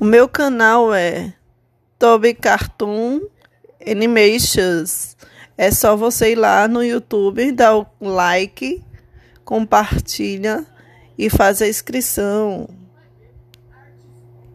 O meu canal é Toby Cartoon Animations. É só você ir lá no YouTube, dar o like, compartilha e fazer a inscrição.